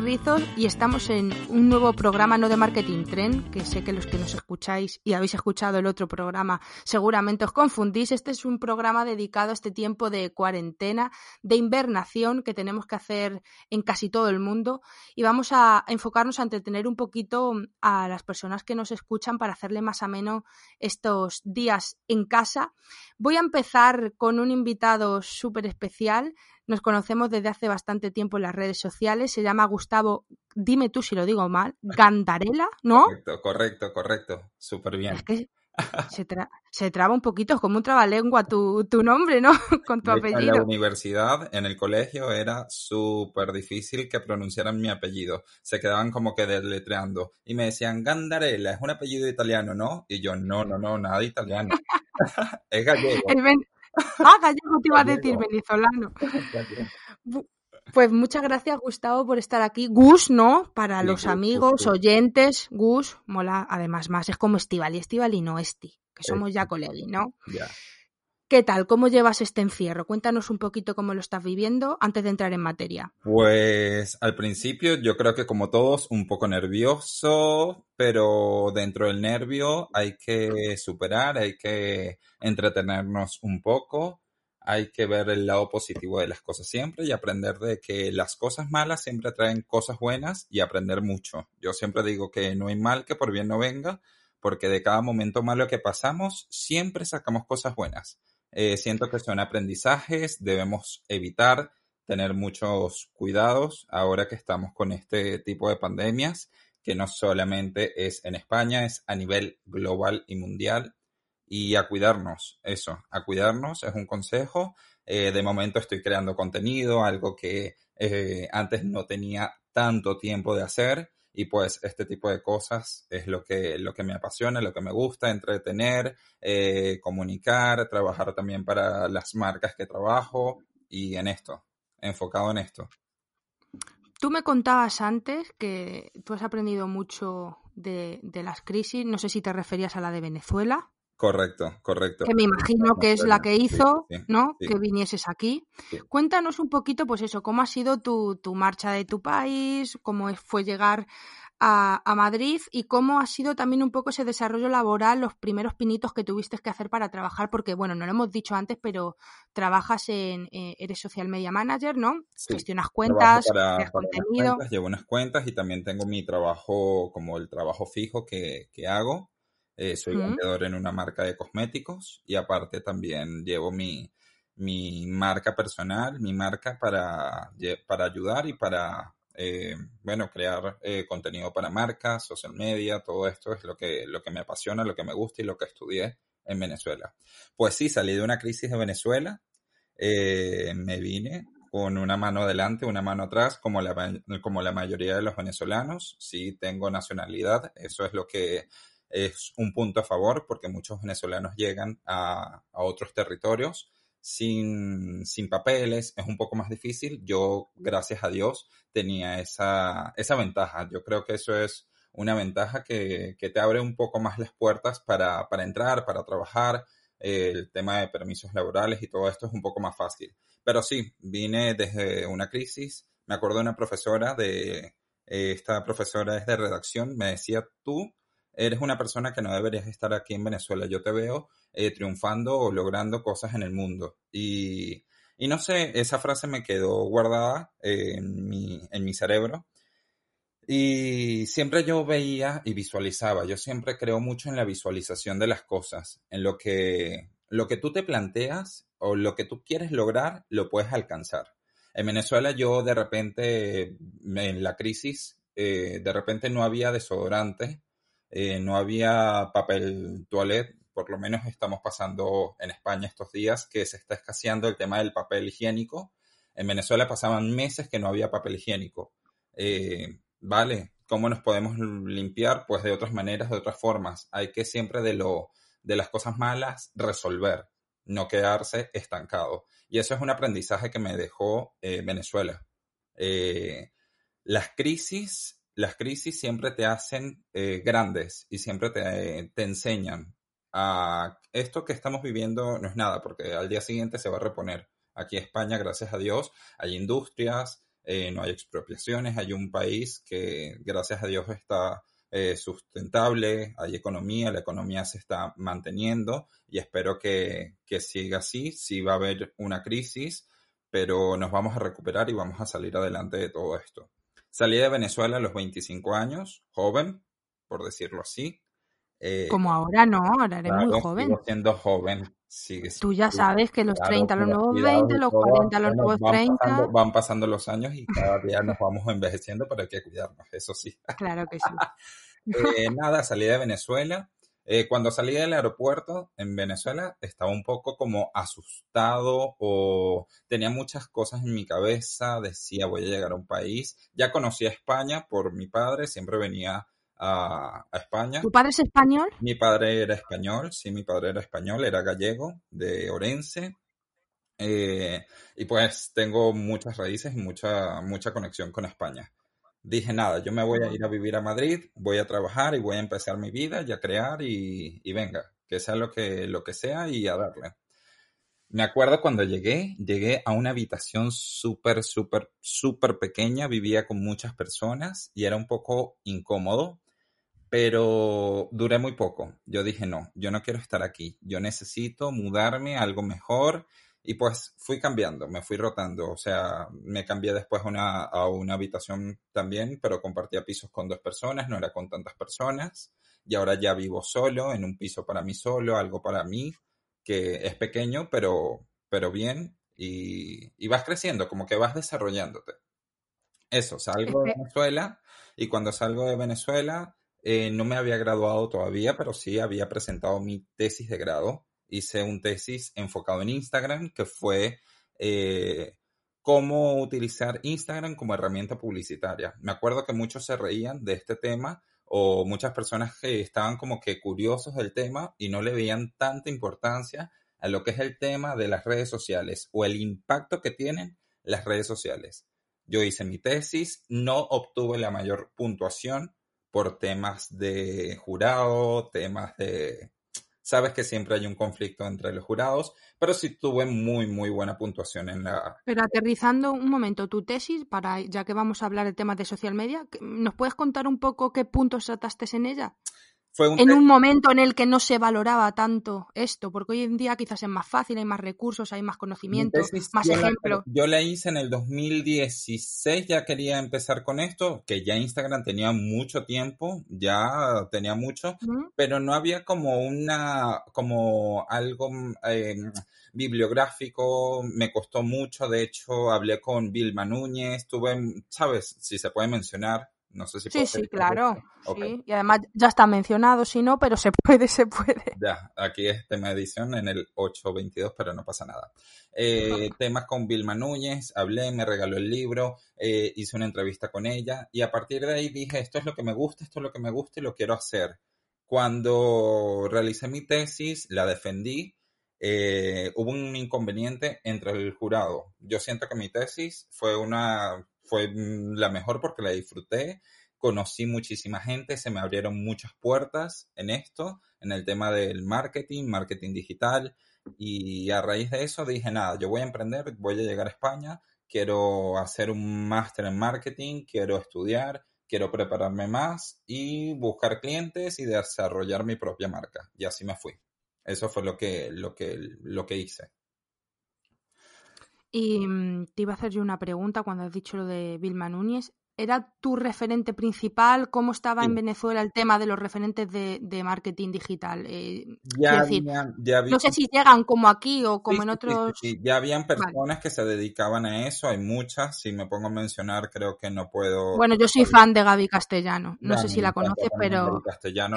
Rizos y estamos en un nuevo programa no de Marketing Trend, que sé que los que nos escucháis y habéis escuchado el otro programa seguramente os confundís. Este es un programa dedicado a este tiempo de cuarentena, de invernación que tenemos que hacer en casi todo el mundo y vamos a enfocarnos a entretener un poquito a las personas que nos escuchan para hacerle más ameno estos días en casa. Voy a empezar con un invitado súper especial. Nos conocemos desde hace bastante tiempo en las redes sociales. Se llama Gustavo, dime tú si lo digo mal, Gandarela, ¿no? Correcto, correcto, correcto. Súper bien. se, traba un poquito, como un trabalengua tu, tu nombre, ¿no? Con tu apellido. En la universidad, en el colegio, era súper difícil que pronunciaran mi apellido. Se quedaban como que deletreando. Y me decían, Gandarela, es un apellido italiano, ¿no? Y yo, no, no, no, nada italiano. es gallego. Ah, gallego te iba a decir, venezolano. Pues muchas gracias, Gustavo, por estar aquí. Gus, ¿no? Para los amigos, oyentes, Gus, mola. Además, más es como Estival y Estival y no Esti, que somos ya colegui, ¿no? Ya. ¿Qué tal? ¿Cómo llevas este encierro? Cuéntanos un poquito cómo lo estás viviendo antes de entrar en materia. Pues al principio yo creo que como todos un poco nervioso, pero dentro del nervio hay que superar, hay que entretenernos un poco, hay que ver el lado positivo de las cosas siempre y aprender de que las cosas malas siempre traen cosas buenas y aprender mucho. Yo siempre digo que no hay mal que por bien no venga, porque de cada momento malo que pasamos siempre sacamos cosas buenas eh, siento que son aprendizajes, debemos evitar tener muchos cuidados ahora que estamos con este tipo de pandemias, que no solamente es en España, es a nivel global y mundial. Y a cuidarnos, eso, a cuidarnos es un consejo. Eh, de momento estoy creando contenido, algo que eh, antes no tenía tanto tiempo de hacer y pues este tipo de cosas es lo que, lo que me apasiona, lo que me gusta, entretener, eh, comunicar, trabajar también para las marcas que trabajo y en esto, enfocado en esto. Tú me contabas antes que tú has aprendido mucho de, de las crisis, no sé si te referías a la de Venezuela. Correcto, correcto. Que me imagino que es la que hizo, ¿no? Que vinieses aquí. Cuéntanos un poquito, pues eso, cómo ha sido tu, tu marcha de tu país, cómo fue llegar a, a, Madrid y cómo ha sido también un poco ese desarrollo laboral, los primeros pinitos que tuviste que hacer para trabajar, porque bueno, no lo hemos dicho antes, pero trabajas en, eh, eres social media manager, ¿no? Gestionas cuentas, para, contenido. llevo unas cuentas y también tengo mi trabajo como el trabajo fijo que, que hago eh, soy vendedor en una marca de cosméticos y aparte también llevo mi, mi marca personal, mi marca para, para ayudar y para, eh, bueno, crear eh, contenido para marcas, social media, todo esto es lo que, lo que me apasiona, lo que me gusta y lo que estudié en Venezuela. Pues sí, salí de una crisis de Venezuela, me vine con una mano adelante, una mano atrás, como la, como la mayoría de los venezolanos. Sí, tengo nacionalidad, eso es lo que es un punto a favor porque muchos venezolanos llegan a, otros territorios sin, papeles, es un poco más difícil. Yo, gracias a Dios, tenía esa, esa ventaja. Yo creo que eso es una ventaja que, te abre un poco más las puertas para, entrar, para trabajar. El tema de permisos laborales y todo esto es un poco más fácil. Pero sí, vine desde una crisis. Me acuerdo de una profesora de, esta profesora es de redacción, me decía, tú eres una persona que no deberías estar aquí en Venezuela. Yo te veo eh, triunfando o logrando cosas en el mundo. Y, y, no sé, esa frase me quedó guardada en, mi, en mi cerebro. Y siempre yo veía y visualizaba. Yo siempre creo mucho en la visualización de las cosas, en lo que, lo que tú te planteas o lo que tú quieres lograr, lo puedes alcanzar. En Venezuela yo de repente, en la crisis, eh, de repente no había desodorante, eh, no había papel toilet, por lo menos estamos pasando en España estos días que se está escaseando el tema del papel higiénico. En Venezuela pasaban meses que no había papel higiénico. Eh, vale, ¿cómo nos podemos limpiar? Pues de otras maneras, de otras formas. Hay que siempre de, lo, de las cosas malas resolver, no quedarse estancado. Y eso es un aprendizaje que me dejó eh, Venezuela. Las crisis, las crisis siempre te hacen eh, grandes y siempre te, te enseñan a esto que estamos viviendo no es nada, porque al día siguiente se va a reponer. Aquí España, gracias a Dios, hay industrias, no hay expropiaciones, hay un país que, gracias a Dios, está eh, sustentable, hay economía, la economía se está manteniendo y espero que, que siga así. Sí va a haber una crisis, pero nos vamos a recuperar y vamos a salir adelante de todo esto. Salí de Venezuela a los 25 años, joven, por decirlo así. Eh, Como ahora no, ahora eres muy joven. Sigo siendo joven. Tú ya sabes que los 30 los nuevos 20, los 40 los nuevos 30. van pasando los años y cada día nos vamos envejeciendo, pero hay que cuidarnos, eso sí. Claro que sí. eh, nada, salí de Venezuela. Eh, cuando salí del aeropuerto en Venezuela estaba un poco como asustado o tenía muchas cosas en mi cabeza, decía voy a llegar a un país. Ya conocía España por mi padre, siempre venía a, España. ¿Tu padre es español? Mi padre era español, sí, mi padre era español, era gallego, de Orense. Eh, y pues tengo muchas raíces y mucha, mucha conexión con España. Dije, nada, yo me voy a ir a vivir a Madrid, voy a trabajar y voy a empezar mi vida y a crear y, y venga, que sea lo que, lo que sea y a darle. Me acuerdo cuando llegué, llegué a una habitación súper, súper, súper pequeña, vivía con muchas personas y era un poco incómodo pero duré muy poco. Yo dije, no, yo no quiero estar aquí, yo necesito mudarme a algo mejor y pues fui cambiando, me fui rotando, o sea, me cambié después a una, a una habitación también, pero compartía pisos con dos personas, no era con tantas personas y ahora ya vivo solo, en un piso para mí solo, algo para mí, que es pequeño, pero, pero bien y, y vas creciendo, como que vas desarrollándote. Eso, salgo de Venezuela y cuando salgo de Venezuela eh, no me había graduado todavía, pero sí había presentado mi tesis de grado. Hice un tesis enfocado en Instagram, que fue eh, cómo utilizar Instagram como herramienta publicitaria. Me acuerdo que muchos se reían de este tema o muchas personas que estaban como que curiosos del tema y no le veían tanta importancia a lo que es el tema de las redes sociales o el impacto que tienen las redes sociales. Yo hice mi tesis, no obtuve la mayor puntuación, por temas de jurado, temas de... Sabes que siempre hay un conflicto entre los jurados, pero sí tuve muy, muy buena puntuación en la... Pero aterrizando un momento, tu tesis, para ya que vamos a hablar de temas de social media, ¿nos puedes contar un poco qué puntos trataste en ella? En un momento en el que no se valoraba tanto esto, porque hoy en día quizás es más fácil, hay más recursos, hay más conocimiento, más ejemplos. yo la hice en el 2016, ya quería empezar con esto, que ya Instagram tenía mucho tiempo, ya tenía mucho, pero no había como una, como algo eh, bibliográfico, me costó mucho, de hecho hablé con Vilma Núñez, tuve, sabes, si se puede mencionar, no sé si Sí, sí, claro. Sí. Y además ya está mencionado, si no, pero se puede, se puede. Ya, aquí es tema de edición en el 822, pero no pasa nada. Eh, temas con Vilma Núñez, hablé, me regaló el libro, eh, hice una entrevista con ella y a partir de ahí dije, esto es lo que me gusta, esto es lo que me gusta y lo quiero hacer. Cuando realicé mi tesis, la defendí, eh, hubo un inconveniente entre el jurado. Yo siento que mi tesis fue una fue mm, la mejor porque la disfruté, conocí muchísima gente, se me abrieron muchas puertas en esto, en el tema del marketing, marketing digital, y a raíz de eso dije, nada, yo voy a emprender, voy a llegar a España, quiero hacer un máster en marketing, quiero estudiar, quiero prepararme más y buscar clientes y desarrollar mi propia marca. Y así me fui. Eso fue lo que, lo que, lo que hice. Y mm, te iba a hacer yo una pregunta cuando has dicho lo de Vilma Núñez. ¿Era tu referente principal? ¿Cómo estaba en Venezuela el tema de los referentes de, marketing digital? Eh, ya, no sé si llegan como aquí o como en otros. Sí, ya habían personas que se dedicaban a eso, hay muchas. Si me pongo a mencionar, creo que no puedo. Bueno, yo soy fan de Gaby Castellano. No sé si la conoces, pero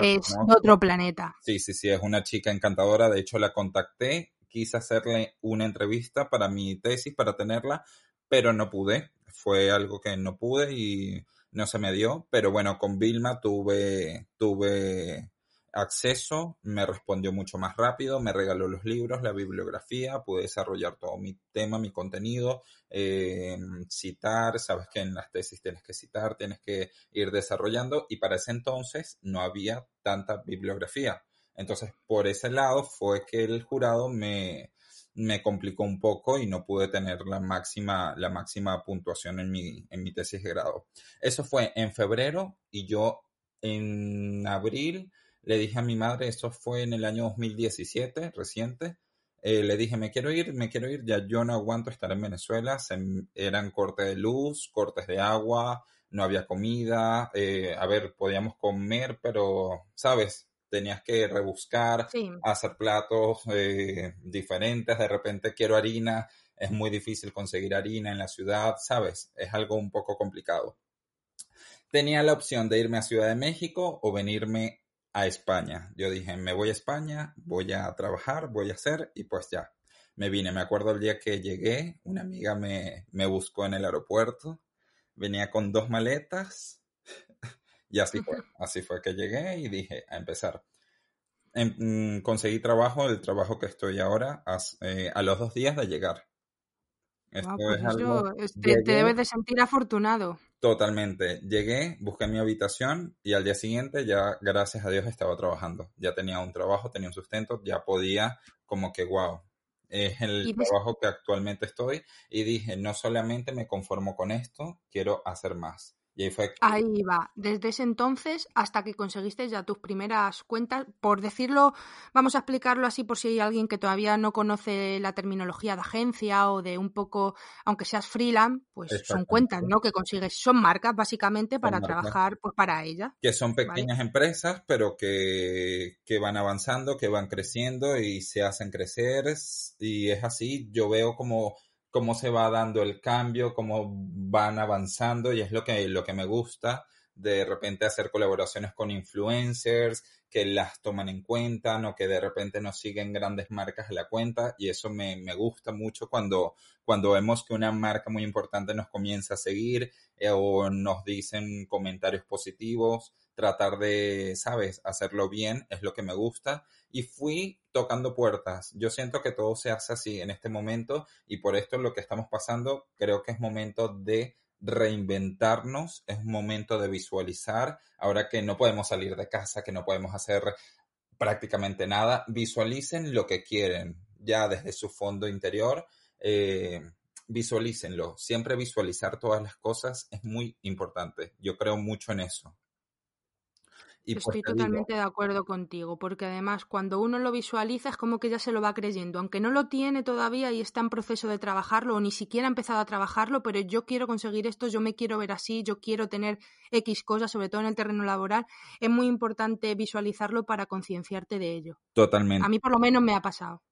es de otro planeta. Sí, sí, sí, es una chica encantadora. De hecho, la contacté quise hacerle una entrevista para mi tesis, para tenerla, pero no pude. Fue algo que no pude y no se me dio. Pero bueno, con Vilma tuve, tuve acceso, me respondió mucho más rápido, me regaló los libros, la bibliografía, pude desarrollar todo mi tema, mi contenido, eh, citar, sabes que en las tesis tienes que citar, tienes que ir desarrollando y para ese entonces no había tanta bibliografía. Entonces, por ese lado fue que el jurado me, me complicó un poco y no pude tener la máxima, la máxima puntuación en mi, en mi tesis de grado. Eso fue en febrero y yo en abril le dije a mi madre, eso fue en el año 2017, reciente, eh, le dije, me quiero ir, me quiero ir, ya yo no aguanto estar en Venezuela, eran cortes de luz, cortes de agua, no había comida, eh, a ver, podíamos comer, pero, ¿sabes? Tenías que rebuscar, hacer platos eh, diferentes, de repente quiero harina, es muy difícil conseguir harina en la ciudad, ¿sabes? Es algo un poco complicado. Tenía la opción de irme a Ciudad de México o venirme a España. Yo dije, me voy a España, voy a trabajar, voy a hacer y pues ya. Me vine, me acuerdo el día que llegué, una amiga me, me buscó en el aeropuerto, venía con dos maletas, y así fue, así fue que llegué y dije a empezar. Em, mm, conseguí trabajo, el trabajo que estoy ahora, eh, a los dos días de llegar. Esto pues es algo... te, debes de sentir afortunado. Totalmente. Llegué, busqué mi habitación y al día siguiente ya, gracias a Dios, estaba trabajando. Ya tenía un trabajo, tenía un sustento, ya podía como que, wow, es el trabajo que actualmente estoy. Y dije, no solamente me conformo con esto, quiero hacer más. Ahí, va. Desde ese entonces hasta que conseguiste ya tus primeras cuentas, por decirlo, vamos a explicarlo así por si hay alguien que todavía no conoce la terminología de agencia o de un poco, aunque seas freelance, pues son cuentas, ¿no? Que consigues, son marcas básicamente para trabajar pues, para ella. Que son pequeñas empresas, pero que, que van avanzando, que van creciendo y se hacen crecer. Y es así, yo veo como cómo se va dando el cambio, cómo van avanzando y es lo que, lo que me gusta de repente hacer colaboraciones con influencers que las toman en cuenta, no que de repente nos siguen grandes marcas a la cuenta y eso me, me gusta mucho cuando, cuando vemos que una marca muy importante nos comienza a seguir eh, o nos dicen comentarios positivos tratar de, sabes, hacerlo bien es lo que me gusta y fui tocando puertas. Yo siento que todo se hace así en este momento y por esto lo que estamos pasando creo que es momento de reinventarnos, es momento de visualizar, ahora que no podemos salir de casa, que no podemos hacer prácticamente nada, visualicen lo que quieren ya desde su fondo interior. Eh, visualícenlo. Siempre visualizar todas las cosas es muy importante. Yo creo mucho en eso. Pues Estoy totalmente de acuerdo contigo, porque además cuando uno lo visualiza es como que ya se lo va creyendo, aunque no lo tiene todavía y está en proceso de trabajarlo o ni siquiera ha empezado a trabajarlo, pero yo quiero conseguir esto, yo me quiero ver así, yo quiero tener X cosas, sobre todo en el terreno laboral, es muy importante visualizarlo para concienciarte de ello. Totalmente. A mí por lo menos me ha pasado.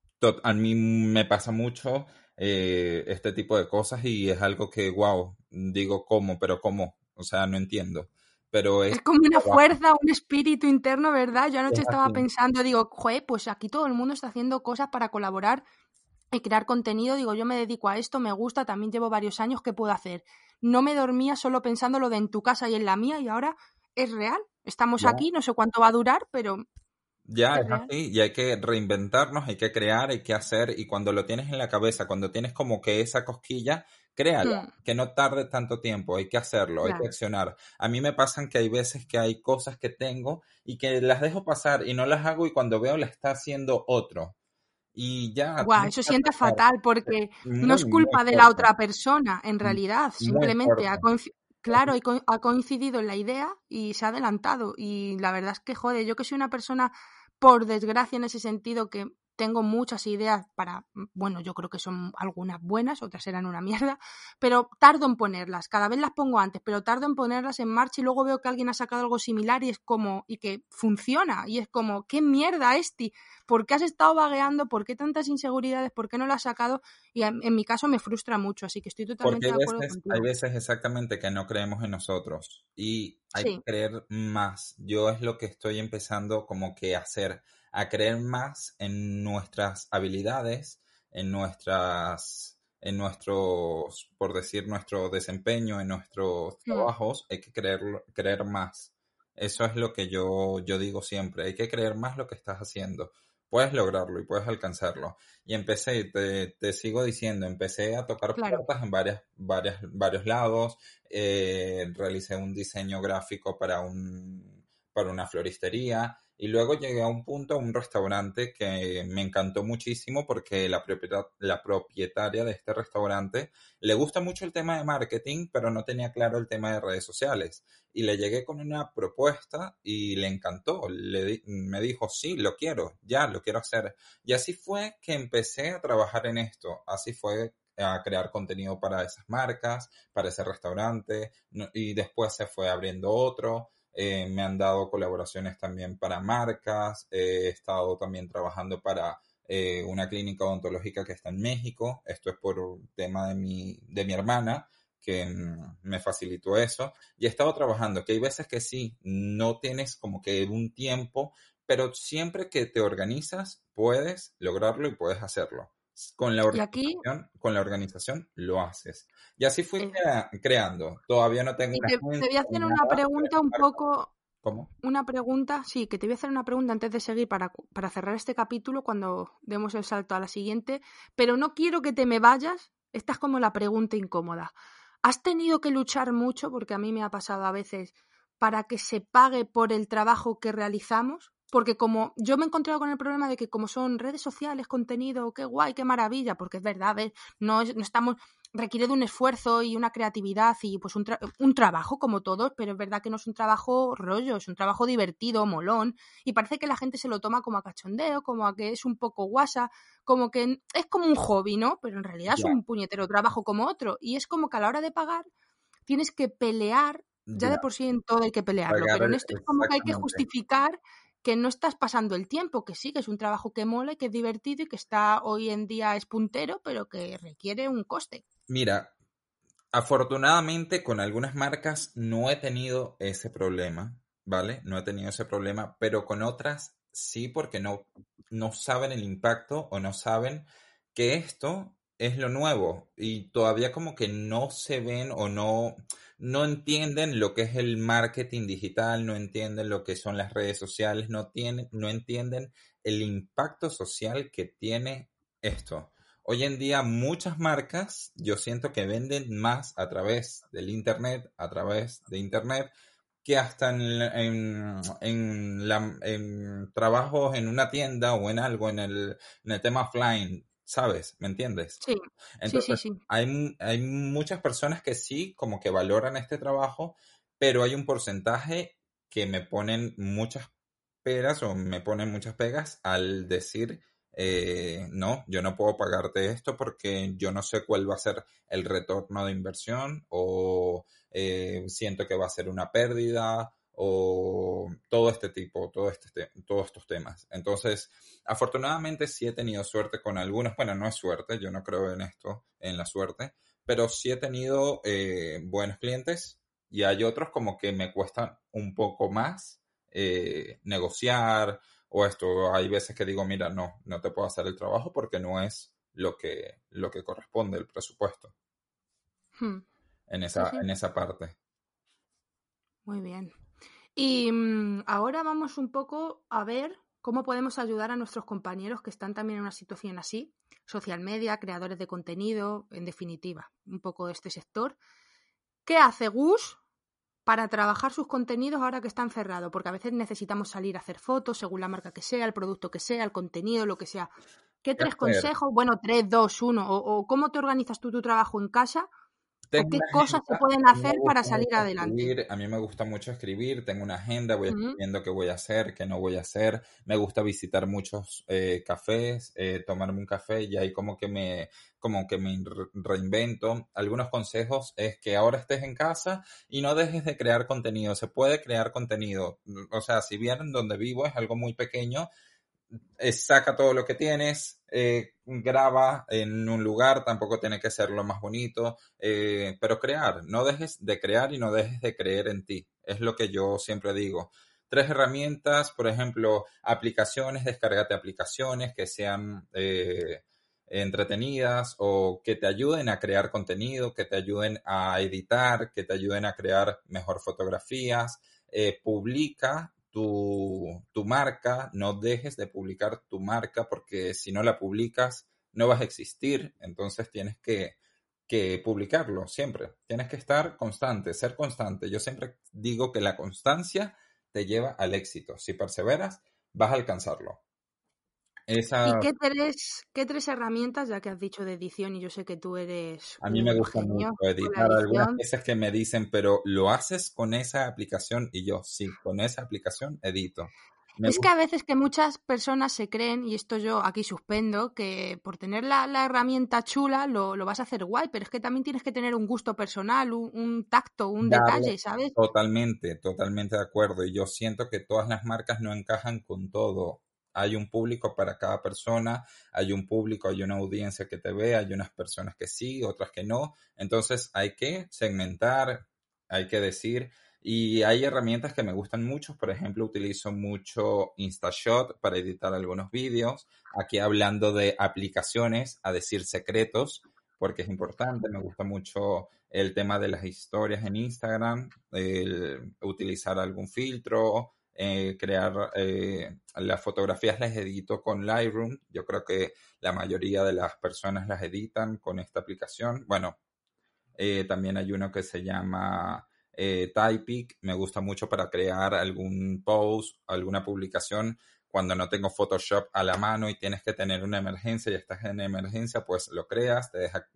a mí me pasa mucho eh, este tipo de cosas y es algo que, wow, digo, ¿cómo? Pero ¿cómo? O sea, no entiendo pero es, como una fuerza, un espíritu interno, ¿verdad? Yo anoche estaba pensando, digo, joder, pues aquí todo el mundo está haciendo cosas para colaborar y crear contenido. Digo, yo me dedico a esto, me gusta, también llevo varios años, ¿qué puedo hacer? No me dormía solo pensando lo de en tu casa y en la mía y ahora es real. Estamos aquí, no sé cuánto va a durar, pero ya, es así, y hay que reinventarnos, hay que crear, hay que hacer, y cuando lo tienes en la cabeza, cuando tienes como que esa cosquilla, créala, hmm. que no tarde tanto tiempo, hay que hacerlo, hay que accionar. A mí me pasan que hay veces que hay cosas que tengo y que las dejo pasar y no las hago y cuando veo la está haciendo otro. Y ya. Guau, eso siente fatal porque no es culpa de la otra persona, en realidad, simplemente ha, Claro, y ha coincidido en la idea y se ha adelantado. Y la verdad es que, joder, yo que soy una persona, por desgracia en ese sentido, que tengo muchas ideas para, mm, bueno, yo creo que son algunas buenas, otras eran una mierda, pero tardo en ponerlas, cada vez las pongo antes, pero tardo en ponerlas en marcha y luego veo que alguien ha sacado algo similar y es como, y que funciona, y es como, ¿qué mierda, Esti? ¿Por qué has estado vagueando? ¿Por qué tantas inseguridades? ¿Por qué no lo has sacado? Y en, mi caso me frustra mucho, así que estoy totalmente de acuerdo veces, Hay veces exactamente que no creemos en nosotros y hay que creer más. Yo es lo que estoy empezando como que a hacer a creer más en nuestras habilidades, en nuestras, en nuestros, por decir, nuestro desempeño, en nuestros mm. trabajos, hay que creer, creer más. Eso es lo que yo, yo digo siempre, hay que creer más lo que estás haciendo. Puedes lograrlo y puedes alcanzarlo. Y empecé, te, te sigo diciendo, empecé a tocar puertas en varias, varias, varios lados. Eh, realicé un diseño gráfico para un, para una floristería y luego llegué a un punto, a un restaurante que me encantó muchísimo porque la, la propietaria de este restaurante le gusta mucho el tema de marketing, pero no tenía claro el tema de redes sociales. Y le llegué con una propuesta y le encantó. Le me dijo, sí, lo quiero, ya, lo quiero hacer. Y así fue que empecé a trabajar en esto. Así fue a crear contenido para esas marcas, para ese restaurante, y después se fue abriendo otro. Eh, me han dado colaboraciones también para marcas, he estado también trabajando para eh, una clínica odontológica que está en México, esto es por tema de mi, de mi hermana que mm, me facilitó eso y he estado trabajando, que hay veces que sí, no tienes como que un tiempo, pero siempre que te organizas puedes lograrlo y puedes hacerlo. Con la, organización, con la organización lo haces. Y así fui creando. Todavía no tengo... te, voy a hacer una pregunta un poco... ¿Cómo? Una pregunta, sí, que te voy a hacer una pregunta antes de seguir para, para cerrar este capítulo cuando demos el salto a la siguiente, pero no quiero que te me vayas. Esta es como la pregunta incómoda. ¿Has tenido que luchar mucho, porque a mí me ha pasado a veces, para que se pague por el trabajo que realizamos? Porque como yo me he encontrado con el problema de que como son redes sociales, contenido, qué guay, qué maravilla, porque es verdad, no, no estamos, requiere de un esfuerzo y una creatividad y pues un, un, trabajo como todos, pero es verdad que no es un trabajo rollo, es un trabajo divertido, molón, y parece que la gente se lo toma como a cachondeo, como a que es un poco guasa, como que es como un hobby, ¿no? Pero en realidad es un puñetero trabajo como otro, y es como que a la hora de pagar tienes que pelear ya, de por sí en todo hay que pelearlo, pero en esto es como que hay que justificar que no estás pasando el tiempo, que sí, que es un trabajo que mola que es divertido y que está hoy en día es puntero, pero que requiere un coste. Mira, afortunadamente con algunas marcas no he tenido ese problema, ¿vale? No he tenido ese problema, pero con otras sí porque no, no saben el impacto o no saben que esto es lo nuevo y todavía como que no se ven o no, no entienden lo que es el marketing digital, no entienden lo que son las redes sociales, no, tienen, no entienden el impacto social que tiene esto. Hoy en día muchas marcas yo siento que venden más a través del Internet, a través de Internet, que hasta en, en, la, en trabajos en una tienda o en algo, en el, en el tema offline ¿sabes? ¿Me entiendes? Sí. Entonces, sí, sí, Hay, hay muchas personas que sí, como que valoran este trabajo, pero hay un porcentaje que me ponen muchas peras o me ponen muchas pegas al decir, eh, no, yo no puedo pagarte esto porque yo no sé cuál va a ser el retorno de inversión o eh, siento que va a ser una pérdida o todo este tipo, todo este, todos estos temas. Entonces, afortunadamente sí he tenido suerte con algunos, bueno, no es suerte, yo no creo en esto, en la suerte, pero sí he tenido eh, buenos clientes y hay otros como que me cuestan un poco más eh, negociar o esto, hay veces que digo, mira, no, no te puedo hacer el trabajo porque no es lo que, lo que corresponde el presupuesto. Hmm. En esa, en esa parte. Muy bien. Y mm, ahora vamos un poco a ver cómo podemos ayudar a nuestros compañeros que están también en una situación así, social media, creadores de contenido, en definitiva, un poco de este sector. ¿Qué hace Gus para trabajar sus contenidos ahora que están cerrados? Porque a veces necesitamos salir a hacer fotos según la marca que sea, el producto que sea, el contenido, lo que sea. ¿Qué tres consejos? Bueno, tres, dos, uno. O, o, cómo te organizas tú tu trabajo en casa ¿Qué cosas se pueden hacer para salir adelante? a mí me gusta mucho escribir, tengo una agenda, voy escribiendo qué voy a hacer, qué no voy a hacer. Me gusta visitar muchos eh, cafés, eh, tomarme un café y ahí como que me como que me reinvento. Algunos consejos es que ahora estés en casa y no dejes de crear contenido. Se puede crear contenido. O sea, si bien donde vivo es algo muy pequeño, saca todo lo que tienes, eh, graba en un lugar, tampoco tiene que ser lo más bonito, eh, pero crear, no dejes de crear y no dejes de creer en ti, es lo que yo siempre digo. Tres herramientas, por ejemplo, aplicaciones, descárgate aplicaciones que sean eh, entretenidas o que te ayuden a crear contenido, que te ayuden a editar, que te ayuden a crear mejor fotografías. publica tu, marca, no dejes de publicar tu marca porque si no la publicas no vas a existir, entonces tienes que, que publicarlo siempre, tienes que estar constante, ser constante. Yo siempre digo que la constancia te lleva al éxito, si perseveras vas a alcanzarlo. ¿Y qué tres, qué tres herramientas, ya que has dicho de edición y yo sé que tú eres... A mí me gusta mucho editar algunas veces que me dicen, pero ¿lo haces con esa aplicación? Y yo, sí, con esa aplicación edito. es que a veces que muchas personas se creen, y esto yo aquí suspendo, que por tener la, herramienta chula lo, vas a hacer guay, pero es que también tienes que tener un gusto personal, un, tacto, un detalle, ¿sabes? Totalmente, totalmente de acuerdo. Y yo siento que todas las marcas no encajan con todo hay un público para cada persona, hay un público, hay una audiencia que te ve, hay unas personas que sí, otras que no. Entonces hay que segmentar, hay que decir, y hay herramientas que me gustan mucho, por ejemplo, utilizo mucho InstaShot para editar algunos vídeos, aquí hablando de aplicaciones, a decir secretos, porque es importante, me gusta mucho el tema de las historias en Instagram, el utilizar algún filtro, eh, crear eh, las fotografías las edito con Lightroom. Yo creo que la mayoría de las personas las editan con esta aplicación. Bueno, eh, también hay uno que se llama Typic. Me gusta mucho para crear algún post, alguna publicación. Cuando no tengo Photoshop a la mano y tienes que tener una emergencia y estás en emergencia, pues lo creas, te deja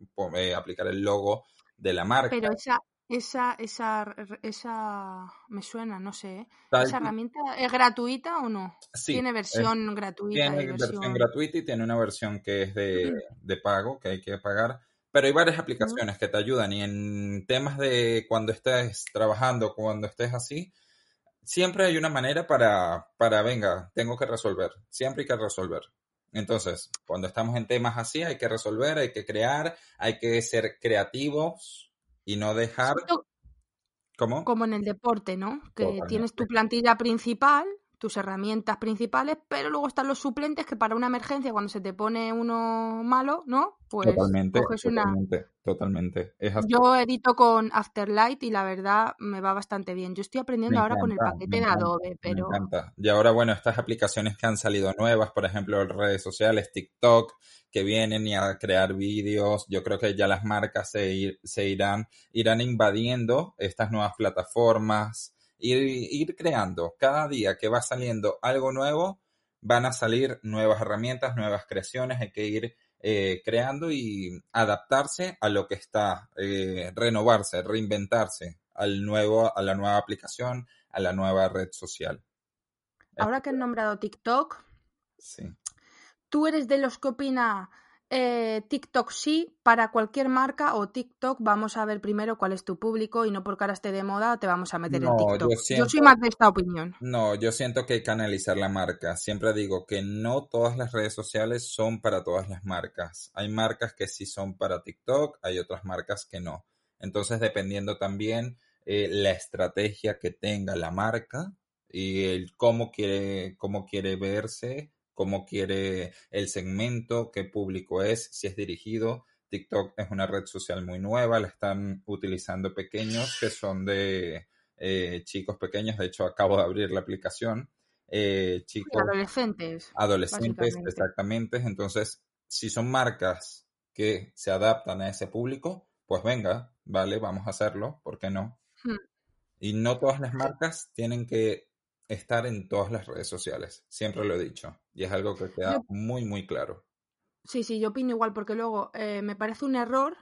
aplicar el logo de la marca. Pero esa, esa, esa, esa, me suena, no sé. ¿eh? ¿Esa herramienta es gratuita o no? Sí, tiene versión gratuita. Tiene versión... gratuita y tiene una versión que es de, de, pago, que hay que pagar. Pero hay varias aplicaciones que te ayudan y en temas de cuando estés trabajando, cuando estés así, siempre hay una manera para, para, venga, tengo que resolver. Siempre hay que resolver. Entonces, cuando estamos en temas así, hay que resolver, hay que crear, hay que ser creativos y no dejar... ¿Cómo? Como en el deporte, ¿no? Que tienes tu plantilla principal, tus herramientas principales, pero luego están los suplentes que para una emergencia, cuando se te pone uno malo, ¿no? Pues totalmente, totalmente, totalmente. Yo edito con Afterlight y la verdad me va bastante bien. Yo estoy aprendiendo ahora con el paquete de Adobe, pero... Me encanta. Y ahora, bueno, estas aplicaciones que han salido nuevas, por ejemplo, redes sociales, TikTok, que vienen y a crear vídeos. Yo creo que ya las marcas se, se irán, irán invadiendo estas nuevas plataformas, ir, ir creando. Cada día que va saliendo algo nuevo, van a salir nuevas herramientas, nuevas creaciones, hay que ir eh, creando y adaptarse a lo que está, eh, renovarse, reinventarse al nuevo, a la nueva aplicación, a la nueva red social. Ahora que he nombrado TikTok, sí. ¿Tú eres de los que opina eh, TikTok sí para cualquier marca o TikTok vamos a ver primero cuál es tu público y no por cara esté de moda te vamos a meter en TikTok? Yo, soy más de esta opinión. No, yo siento que hay que analizar la marca. Siempre digo que no todas las redes sociales son para todas las marcas. Hay marcas que sí son para TikTok, hay otras marcas que no. Entonces, dependiendo también eh, la estrategia que tenga la marca y el cómo quiere, cómo quiere verse cómo quiere el segmento, qué público es, si es dirigido. TikTok es una red social muy nueva, la están utilizando pequeños que son de eh, chicos pequeños. De hecho, acabo de abrir la aplicación. Eh, chicos, adolescentes. Adolescentes, exactamente. Entonces, si son marcas que se adaptan a ese público, pues venga, vale, vamos a hacerlo, ¿por qué no? Hmm. Y no todas las marcas tienen que estar en todas las redes sociales. Siempre lo he dicho. Y es algo que queda muy, muy claro. Sí, sí, yo opino igual, porque luego eh, me parece un error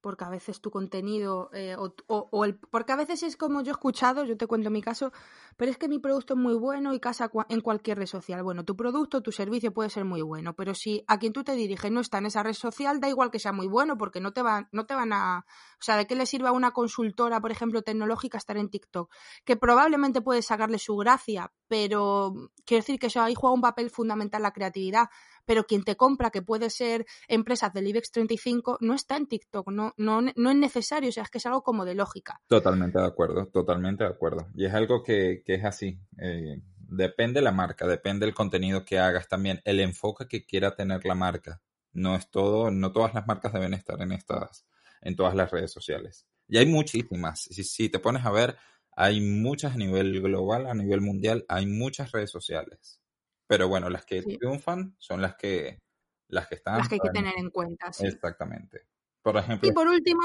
porque a veces tu contenido, eh, o, el, porque a veces es como yo he escuchado, yo te cuento mi caso, pero es que mi producto es muy bueno y casa en cualquier red social. Bueno, tu producto, tu servicio puede ser muy bueno, pero si a quien tú te diriges no está en esa red social, da igual que sea muy bueno, porque no te van, no te van a, o sea, ¿de qué le sirve a una consultora, por ejemplo, tecnológica estar en TikTok? Que probablemente puedes sacarle su gracia, pero quiero decir que eso ahí juega un papel fundamental la creatividad pero quien te compra, que puede ser empresas del IBEX 35, no está en TikTok, no, no, no es necesario, o sea, es que es algo como de lógica. Totalmente de acuerdo, totalmente de acuerdo. Y es algo que, que es así. Eh, depende la marca, depende el contenido que hagas también, el enfoque que quiera tener la marca. No es todo, no todas las marcas deben estar en estas, en todas las redes sociales. Y hay muchísimas. Si, si te pones a ver, hay muchas a nivel global, a nivel mundial, hay muchas redes sociales. Pero bueno, las que triunfan son las que, las que están. Las que hay que tener en cuenta, sí. Exactamente. Por ejemplo. Y por último.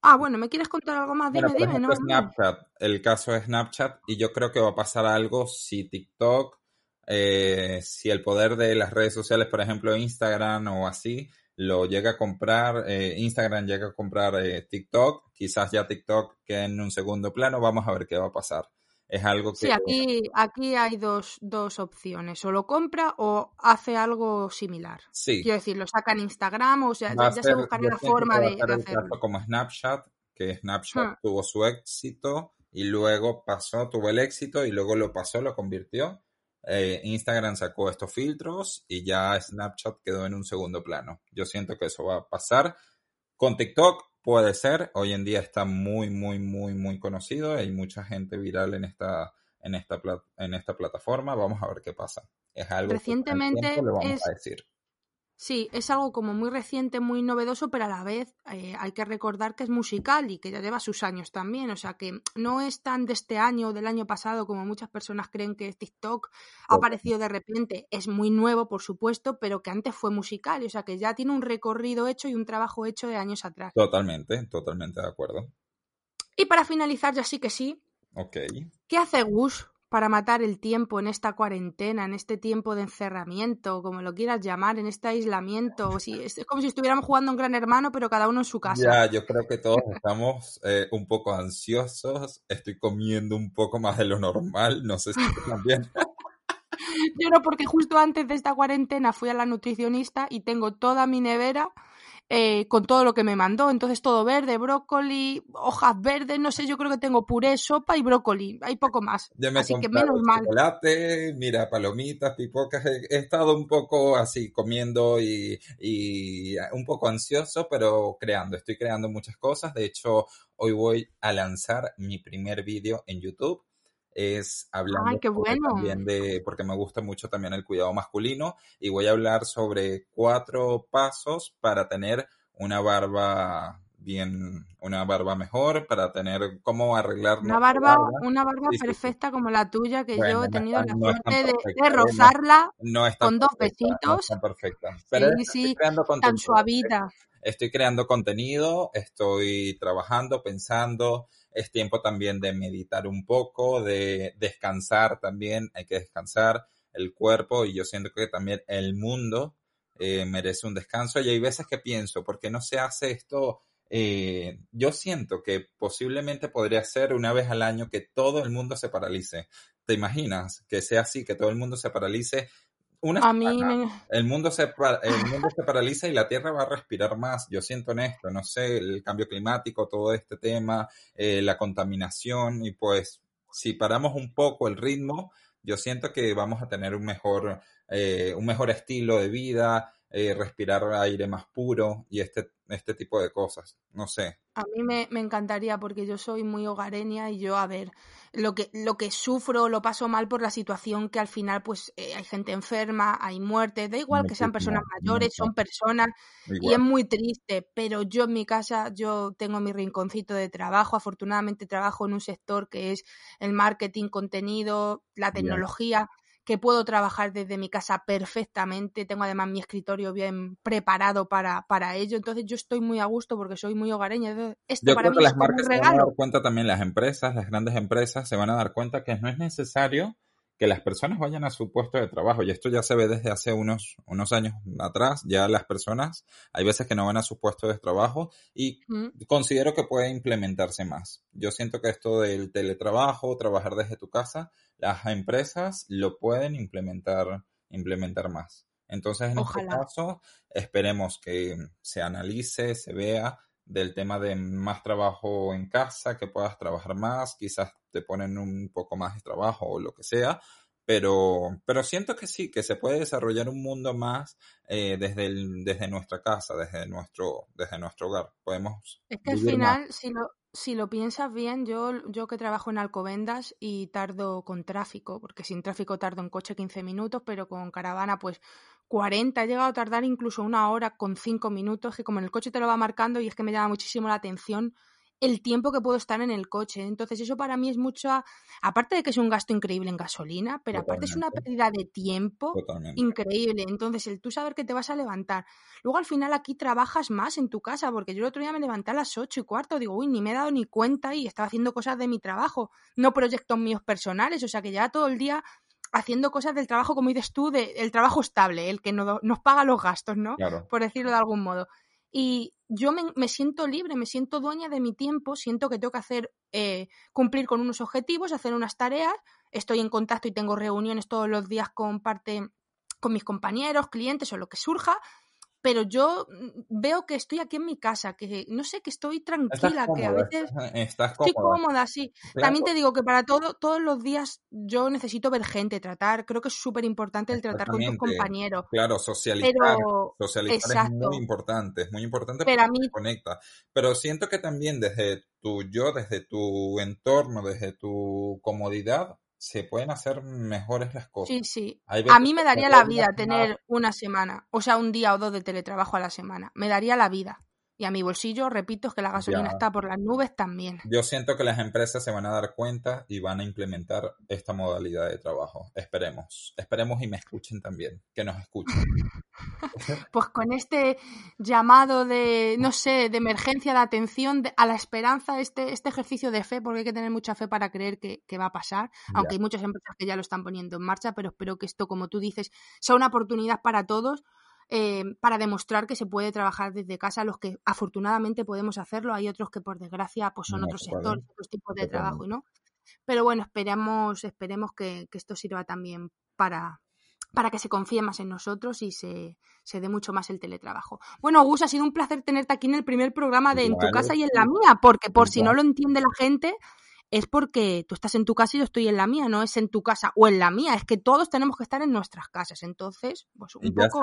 Ah, bueno, ¿me quieres contar algo más? Dime, dime, ¿no? Snapchat. El caso es Snapchat, y yo creo que va a pasar algo si TikTok, eh, si el poder de las redes sociales, por ejemplo, Instagram o así, lo llega a comprar, eh, Instagram llega a comprar eh, TikTok, quizás ya TikTok quede en un segundo plano, vamos a ver qué va a pasar es algo que... Sí, aquí, aquí hay dos, dos opciones, o lo compra o hace algo similar. Sí. Quiero decir, lo saca en Instagram o sea, ya, se buscará la forma de, hacerlo. Como Snapchat, que Snapchat hmm. tuvo su éxito y luego pasó, tuvo el éxito y luego lo pasó, lo convirtió. Eh, Instagram sacó estos filtros y ya Snapchat quedó en un segundo plano. Yo siento que eso va a pasar. Con TikTok Puede ser, hoy en día está muy, muy, muy, muy conocido. Hay mucha gente viral en esta, en esta, en esta plataforma. Vamos a ver qué pasa. Es algo Recientemente que vamos a decir. Sí, es algo como muy reciente, muy novedoso, pero a la vez eh, hay que recordar que es musical y que ya lleva sus años también. O sea que no es tan de este año o del año pasado como muchas personas creen que TikTok ha aparecido de repente. Es muy nuevo, por supuesto, pero que antes fue musical. O sea que ya tiene un recorrido hecho y un trabajo hecho de años atrás. Totalmente, totalmente de acuerdo. Y para finalizar, ya sí que sí. Ok. ¿Qué hace Gus para matar el tiempo en esta cuarentena, en este tiempo de encerramiento, como lo quieras llamar, en este aislamiento. Si, es como si estuviéramos jugando un gran hermano, pero cada uno en su casa. Ya, yo creo que todos estamos eh, un poco ansiosos. Estoy comiendo un poco más de lo normal. No sé si también. yo no, porque justo antes de esta cuarentena fui a la nutricionista y tengo toda mi nevera eh, con todo lo que me mandó. Entonces todo verde, brócoli, hojas verdes, no sé, yo creo que tengo puré, sopa y brócoli, hay poco más. así que menos mal. Chocolate, mira, palomitas, pipocas, he, estado un poco así comiendo y, y un poco ansioso, pero creando, estoy creando muchas cosas. De hecho, hoy voy a lanzar mi primer vídeo en YouTube es hablando también de, porque me gusta mucho también el cuidado masculino y voy a hablar sobre cuatro pasos para tener una barba bien, una barba mejor, para tener cómo arreglar una barba, una barba perfecta como la tuya, que yo he tenido la suerte de, rozarla con dos besitos. No perfecta. Pero sí, sí, tan suavita. Estoy creando contenido, estoy trabajando, pensando, es tiempo también de meditar un poco, de descansar también, hay que descansar el cuerpo y yo siento que también el mundo eh, merece un descanso y hay veces que pienso, ¿por qué no se hace esto? Eh, yo siento que posiblemente podría ser una vez al año que todo el mundo se paralice. ¿Te imaginas que sea así, que todo el mundo se paralice a mí el, mundo se, el mundo se paraliza y la Tierra va a respirar más. Yo siento en esto, no sé, el cambio climático, todo este tema, eh, la contaminación y pues si paramos un poco el ritmo, yo siento que vamos a tener un mejor, eh, un mejor estilo de vida, eh, respirar aire más puro y este, este tipo de cosas. No sé. A mí me, me, encantaría porque yo soy muy hogareña y yo, a ver, lo que, lo que sufro lo paso mal por la situación que al final pues eh, hay gente enferma, hay muertes, da igual que sean personas mayores, son personas y es muy triste, pero yo en mi casa, yo tengo mi rinconcito de trabajo, afortunadamente trabajo en un sector que es el marketing, contenido, la tecnología que puedo trabajar desde mi casa perfectamente, tengo además mi escritorio bien preparado para, para ello, entonces yo estoy muy a gusto porque soy muy hogareña. Esto yo para creo que las marcas se van a dar cuenta también, las empresas, las grandes empresas se van a dar cuenta que no es necesario que las personas vayan a su puesto de trabajo. Y esto ya se ve desde hace unos, unos años atrás. Ya las personas, hay veces que no van a su puesto de trabajo y considero que puede implementarse más. Yo siento que esto del teletrabajo, trabajar desde tu casa, las empresas lo pueden implementar, implementar más. Entonces, en este caso, esperemos que se analice, se vea del tema de más trabajo en casa, que puedas trabajar más, quizás te ponen un poco más de trabajo o lo que sea, pero, pero siento que sí, que se puede desarrollar un mundo más eh, desde, el, desde nuestra casa, desde nuestro, desde nuestro hogar. Podemos. Es que al final, si lo, si lo piensas bien, yo, yo que trabajo en Alcobendas y tardo con tráfico, porque sin tráfico tardo en coche 15 minutos, pero con caravana pues 40, he llegado a tardar incluso una hora con 5 minutos, que como en el coche te lo va marcando y es que me llama muchísimo la atención el tiempo que puedo estar en el coche. Entonces eso para mí es mucho, aparte de que es un gasto increíble en gasolina, pero aparte es una pérdida de tiempo increíble. Entonces el tú saber que te vas a levantar. Luego al final aquí trabajas más en tu casa, porque yo el otro día me levanté a las 8 y cuarto, digo, uy, ni me he dado ni cuenta y estaba haciendo cosas de mi trabajo, no proyectos míos personales, o sea que ya todo el día haciendo cosas del trabajo, como dices tú, del el trabajo estable, el que no, nos paga los gastos, ¿no? Por decirlo de algún modo. Y yo me, siento libre, me siento dueña de mi tiempo, siento que tengo que hacer, eh, cumplir con unos objetivos, hacer unas tareas, estoy en contacto y tengo reuniones todos los días con parte, con mis compañeros, clientes o lo que surja, pero yo mm, veo que estoy aquí en mi casa, que no sé, que estoy tranquila, que a veces estoy cómoda, sí. También te digo que para todo, todos los días yo necesito ver gente, tratar, creo que es súper importante el tratar con tus compañeros. Claro, socializar, socializar es muy importante, es muy importante pero porque mí, conecta. Pero siento que también desde tu yo, desde tu entorno, desde tu comodidad, se pueden hacer mejores las cosas. Sí, sí. A mí me daría la vida tener una semana, o sea, un día o dos de teletrabajo a la semana. Me daría la vida. Y a mi bolsillo, repito, es que la gasolina está por las nubes también. Yo siento que las empresas se van a dar cuenta y van a implementar esta modalidad de trabajo. Esperemos. Esperemos y me escuchen también. Que nos escuchen. pues con este llamado de, no sé, de emergencia, de atención, a la esperanza, este, este ejercicio de fe, porque hay que tener mucha fe para creer que, va a pasar, aunque hay muchas empresas que ya lo están poniendo en marcha, pero espero que esto, como tú dices, sea una oportunidad para todos eh, para demostrar que se puede trabajar desde casa, los que afortunadamente podemos hacerlo, hay otros que por desgracia pues son otros sectores, otros tipos de trabajo, ¿no? Pero bueno, esperemos, esperemos que, esto sirva también para, para que se confíe más en nosotros y se, se, dé mucho más el teletrabajo. Bueno, Gus, ha sido un placer tenerte aquí en el primer programa de En tu casa y en la mía, porque por si no lo entiende la gente, es porque tú estás en tu casa y yo estoy en la mía, no es en tu casa o en la mía, es que todos tenemos que estar en nuestras casas. Entonces, pues un poco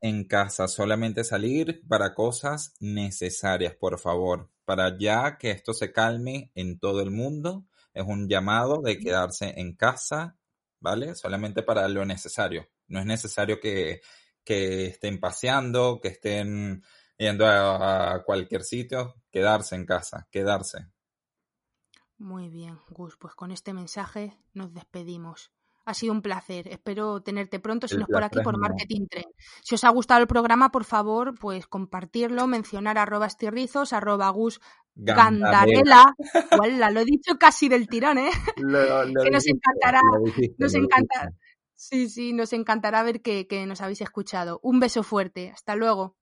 En casa, solamente salir para cosas necesarias, por favor, para ya que esto se calme en todo el mundo. Es un llamado de quedarse en casa, ¿vale? Solamente para lo necesario. No es necesario que, que estén paseando, que estén yendo a cualquier sitio, quedarse en casa, quedarse. Muy bien, Gus, pues con este mensaje nos despedimos. Ha sido un placer. Espero tenerte pronto, si no es por aquí, por Marketing Trend. Si os ha gustado el programa, por favor, pues compartirlo, mencionar arroba estirrizos, arroba Gus Gandarela. lo he dicho casi del tirón, ¿eh? que nos encantará. nos encantará. Sí, sí, nos encantará ver que, que nos habéis escuchado. Un beso fuerte. Hasta luego.